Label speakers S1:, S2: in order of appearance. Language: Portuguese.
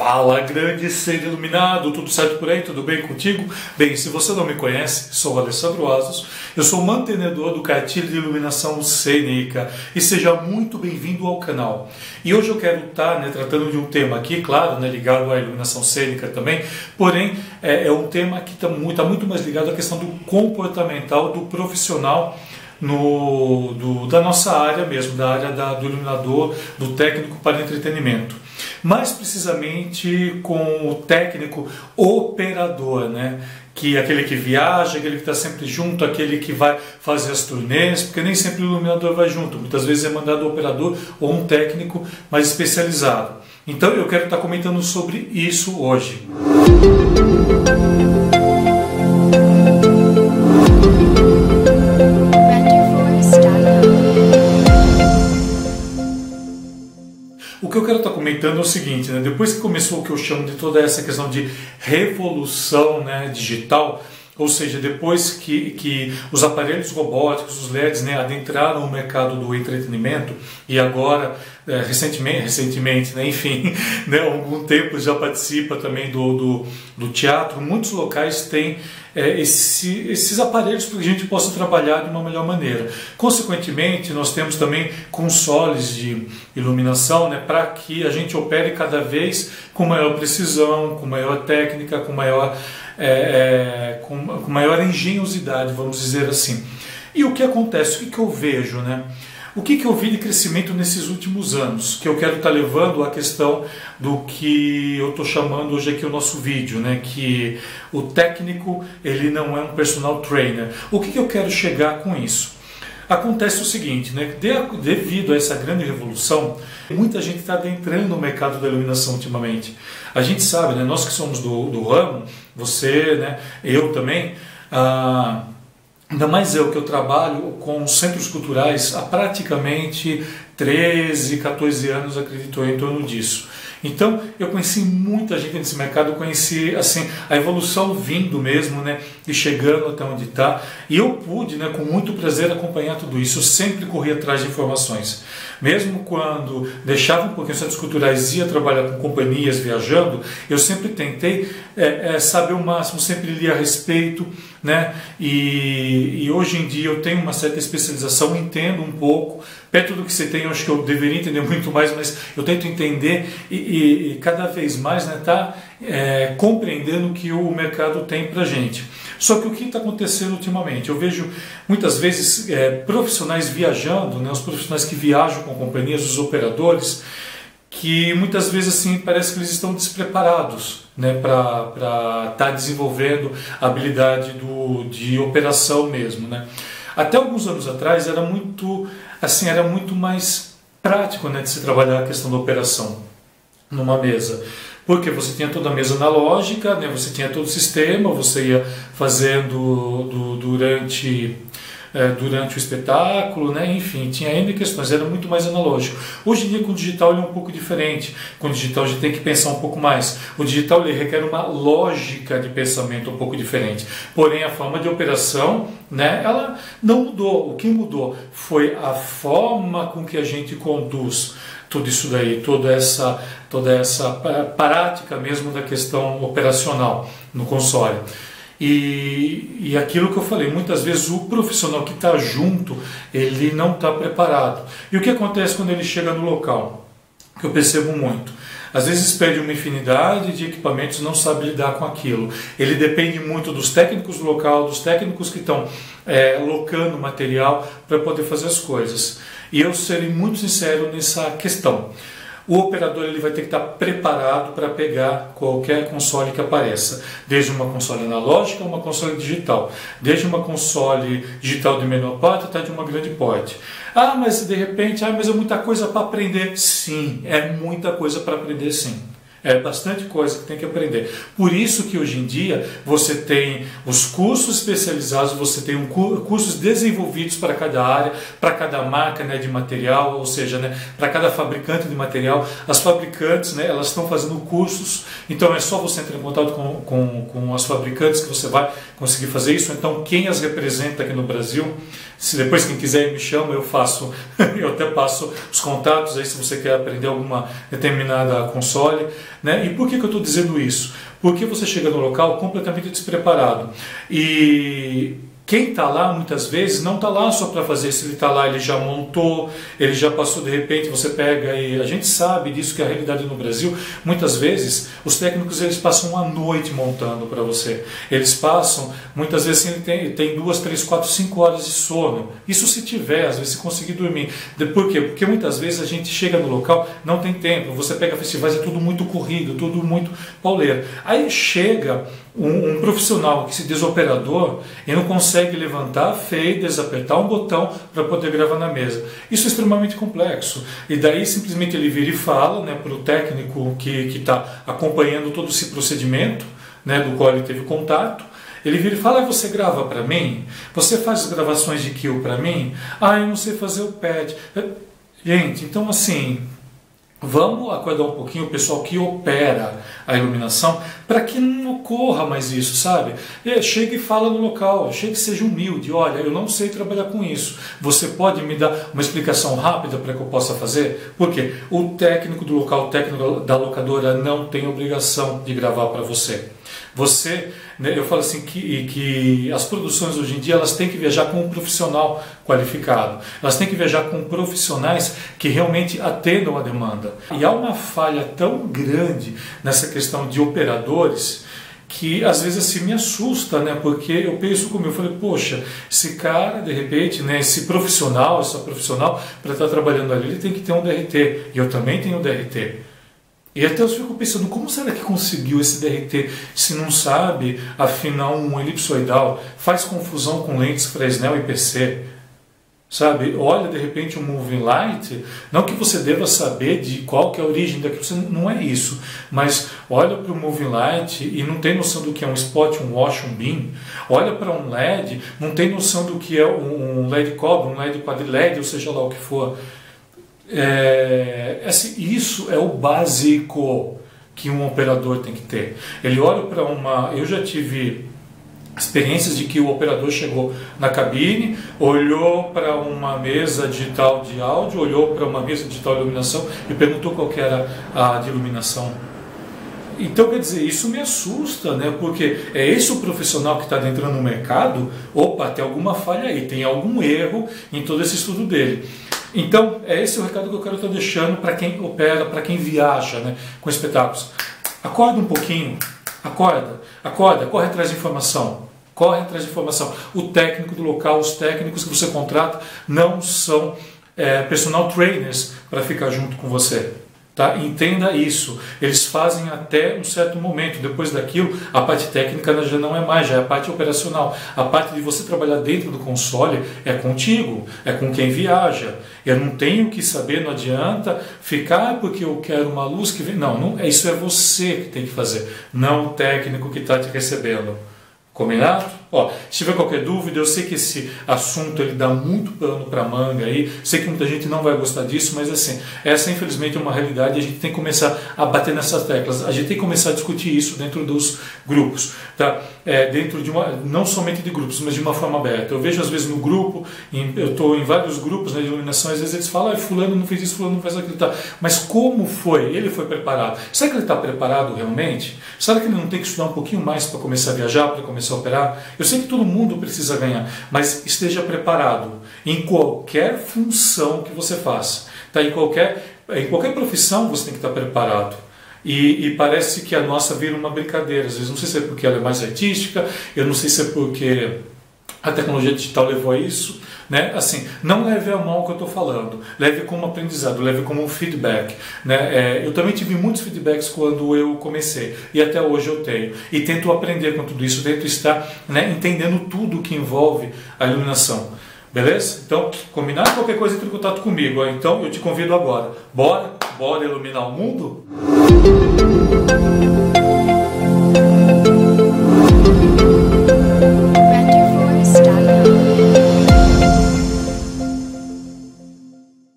S1: Fala, grande ser iluminado, tudo certo por aí? Tudo bem contigo? Bem, se você não me conhece, sou Alessandro Asos, eu sou mantenedor do cartilho de iluminação cênica e seja muito bem-vindo ao canal. E hoje eu quero estar né, tratando de um tema aqui, claro, né, ligado à iluminação cênica também, porém é, é um tema que está muito, tá muito mais ligado à questão do comportamental do profissional no, do, da nossa área mesmo, da área da, do iluminador, do técnico para entretenimento mais precisamente com o técnico operador, né? que é aquele que viaja, aquele que está sempre junto, aquele que vai fazer as turnês, porque nem sempre o iluminador vai junto, muitas vezes é mandado o operador ou um técnico mais especializado. Então eu quero estar comentando sobre isso hoje. O que eu quero estar comentando é o seguinte, né? depois que começou o que eu chamo de toda essa questão de revolução né, digital, ou seja, depois que, que os aparelhos robóticos, os LEDs, né, adentraram o mercado do entretenimento e agora, é, recentemente, recentemente né, enfim, né, algum tempo já participa também do, do, do teatro, muitos locais têm é, esse, esses aparelhos para que a gente possa trabalhar de uma melhor maneira. Consequentemente, nós temos também consoles de iluminação né, para que a gente opere cada vez com maior precisão, com maior técnica, com maior, é, é, com, com maior engenhosidade, vamos dizer assim. E o que acontece? O que, eu vejo? Né? O que, eu vi de crescimento nesses últimos anos? Que eu quero estar tá levando a questão do que eu estou chamando hoje aqui o nosso vídeo, né? que o técnico ele não é um personal trainer. O que eu quero chegar com isso? Acontece o seguinte, né? devido a essa grande revolução, muita gente está adentrando no mercado da iluminação ultimamente. A gente sabe, né? nós que somos do, do ramo, você, né? eu também, ah, Ainda mais eu que eu trabalho com centros culturais há praticamente 13, 14 anos, acredito eu, em torno disso. Então, eu conheci muita gente nesse mercado, conheci assim a evolução vindo mesmo, né, e chegando até onde está. E eu pude, né, com muito prazer acompanhar tudo isso. Eu sempre corri atrás de informações. Mesmo quando deixava um pouquinho centros culturais ia trabalhar com companhias viajando, eu sempre tentei é, é, saber o máximo, sempre li a respeito, né? E, e hoje em dia eu tenho uma certa especialização, entendo um pouco, perto do que você tem, eu acho que eu deveria entender muito mais, mas eu tento entender e, e, e cada vez mais né, tá, é, compreendendo o que o mercado tem para gente. Só que o que está acontecendo ultimamente? Eu vejo muitas vezes é, profissionais viajando, né, os profissionais que viajam com companhias, os operadores, que muitas vezes assim parece que eles estão despreparados né, para estar tá desenvolvendo a habilidade do, de operação mesmo. Né. Até alguns anos atrás era muito assim era muito mais prático né, de se trabalhar a questão da operação numa mesa porque você tinha toda a mesa analógica, né? você tinha todo o sistema, você ia fazendo do, durante é, durante o espetáculo, né? enfim, tinha ainda questões, era muito mais analógico. Hoje em dia, com o digital, ele é um pouco diferente. Com o digital, a gente tem que pensar um pouco mais. O digital ele requer uma lógica de pensamento um pouco diferente. Porém, a forma de operação, né, ela não mudou. O que mudou foi a forma com que a gente conduz tudo isso daí, toda essa, toda essa prática mesmo da questão operacional no console. E, e aquilo que eu falei, muitas vezes o profissional que está junto, ele não está preparado. E o que acontece quando ele chega no local? Que eu percebo muito. Às vezes pede uma infinidade de equipamentos não sabe lidar com aquilo. Ele depende muito dos técnicos do local, dos técnicos que estão é, locando material para poder fazer as coisas. E eu serei muito sincero nessa questão. O operador ele vai ter que estar preparado para pegar qualquer console que apareça, desde uma console analógica a uma console digital, desde uma console digital de menor porte até de uma grande porte. Ah, mas de repente, ah, mas é muita coisa para aprender. Sim, é muita coisa para aprender sim. É bastante coisa que tem que aprender. Por isso que hoje em dia você tem os cursos especializados, você tem um cursos desenvolvidos para cada área, para cada marca né, de material, ou seja, né, para cada fabricante de material. As fabricantes né, elas estão fazendo cursos, então é só você entrar em contato com, com, com as fabricantes que você vai conseguir fazer isso. Então quem as representa aqui no Brasil, se depois quem quiser me chama, eu faço, eu até passo os contatos aí se você quer aprender alguma determinada console. Né? E por que, que eu estou dizendo isso? Porque você chega no local completamente despreparado. E quem está lá muitas vezes não está lá só para fazer, se ele está lá, ele já montou, ele já passou, de repente você pega e a gente sabe disso que é a realidade no Brasil, muitas vezes os técnicos eles passam uma noite montando para você. Eles passam, muitas vezes ele tem, tem duas, três, quatro, cinco horas de sono. Isso se tiver, às vezes se conseguir dormir. Por quê? Porque muitas vezes a gente chega no local, não tem tempo, você pega festivais, é tudo muito corrido, tudo muito pauleiro. Aí chega um, um, profissional que se desoperador e não consegue levantar, feio, desapertar um botão para poder gravar na mesa. Isso é extremamente complexo. E daí simplesmente ele vira e fala né, para o técnico que está acompanhando todo esse procedimento, né, do qual ele teve contato, ele vira e fala: ah, Você grava para mim? Você faz as gravações de kill para mim? Ah, eu não sei fazer o pad. Gente, então assim, Vamos acordar um pouquinho o pessoal que opera a iluminação para que não ocorra mais isso, sabe? E chega e fala no local, chega e seja humilde. Olha, eu não sei trabalhar com isso. Você pode me dar uma explicação rápida para que eu possa fazer? Porque o técnico do local, o técnico da locadora não tem obrigação de gravar para você. Você, né, eu falo assim que, que as produções hoje em dia elas têm que viajar com um profissional qualificado, elas têm que viajar com profissionais que realmente atendam a demanda. E há uma falha tão grande nessa questão de operadores que às vezes assim me assusta, né? Porque eu penso comigo, eu falei, poxa, esse cara, de repente, né, esse profissional, essa profissional, para estar trabalhando ali, ele tem que ter um DRT. E eu também tenho um DRT. E até eu fico pensando, como será que conseguiu esse DRT se não sabe afinar um elipsoidal, faz confusão com lentes Fresnel e PC? Sabe, olha de repente um moving light, não que você deva saber de qual que é a origem daquilo, não é isso, mas olha para o moving light e não tem noção do que é um spot, um wash, um beam, olha para um LED, não tem noção do que é um LED cobre, um LED quadriled, ou seja lá o que for. É, isso é o básico que um operador tem que ter. Ele olha para uma. Eu já tive experiências de que o operador chegou na cabine, olhou para uma mesa digital de áudio, olhou para uma mesa digital de iluminação e perguntou qual era a de iluminação. Então, quer dizer, isso me assusta, né? Porque é esse o profissional que está entrando no mercado, opa, tem alguma falha aí, tem algum erro em todo esse estudo dele. Então, é esse o recado que eu quero estar deixando para quem opera, para quem viaja né, com espetáculos. Acorda um pouquinho, acorda, acorda, corre atrás de informação, corre atrás de informação. O técnico do local, os técnicos que você contrata não são é, personal trainers para ficar junto com você. Tá? Entenda isso. Eles fazem até um certo momento. Depois daquilo, a parte técnica já não é mais, já é a parte operacional. A parte de você trabalhar dentro do console é contigo, é com quem viaja. Eu não tenho que saber, não adianta ficar porque eu quero uma luz que vem. Não, não, isso é você que tem que fazer, não o técnico que está te recebendo. Combinado? Ó, se tiver qualquer dúvida, eu sei que esse assunto ele dá muito pano para manga aí, sei que muita gente não vai gostar disso, mas assim, essa infelizmente é uma realidade e a gente tem que começar a bater nessas teclas, a gente tem que começar a discutir isso dentro dos grupos, tá? É, dentro de uma, não somente de grupos, mas de uma forma aberta. Eu vejo às vezes no grupo, em, eu estou em vários grupos né, de iluminação, às vezes eles falam, ah, fulano não fez isso, fulano não fez aquilo, tá? Mas como foi? Ele foi preparado. Será que ele está preparado realmente? Será que ele não tem que estudar um pouquinho mais para começar a viajar, para começar a operar? Eu sei que todo mundo precisa ganhar, mas esteja preparado em qualquer função que você faça. Tá? Em, qualquer, em qualquer profissão você tem que estar preparado. E, e, parece que a nossa vira uma brincadeira. Às vezes, não sei se é porque ela é mais artística, eu não sei se é porque a tecnologia digital levou a isso, né? Assim, não leve a mal o que eu estou falando, leve como aprendizado, leve como um feedback, né? É, eu também tive muitos feedbacks quando eu comecei e até hoje eu tenho e tento aprender com tudo isso, tento estar, né? Entendendo tudo o que envolve a iluminação. Beleza? Então, combinar qualquer coisa entre em contato comigo. Ó. Então, eu te convido agora. Bora, bora iluminar o mundo? Música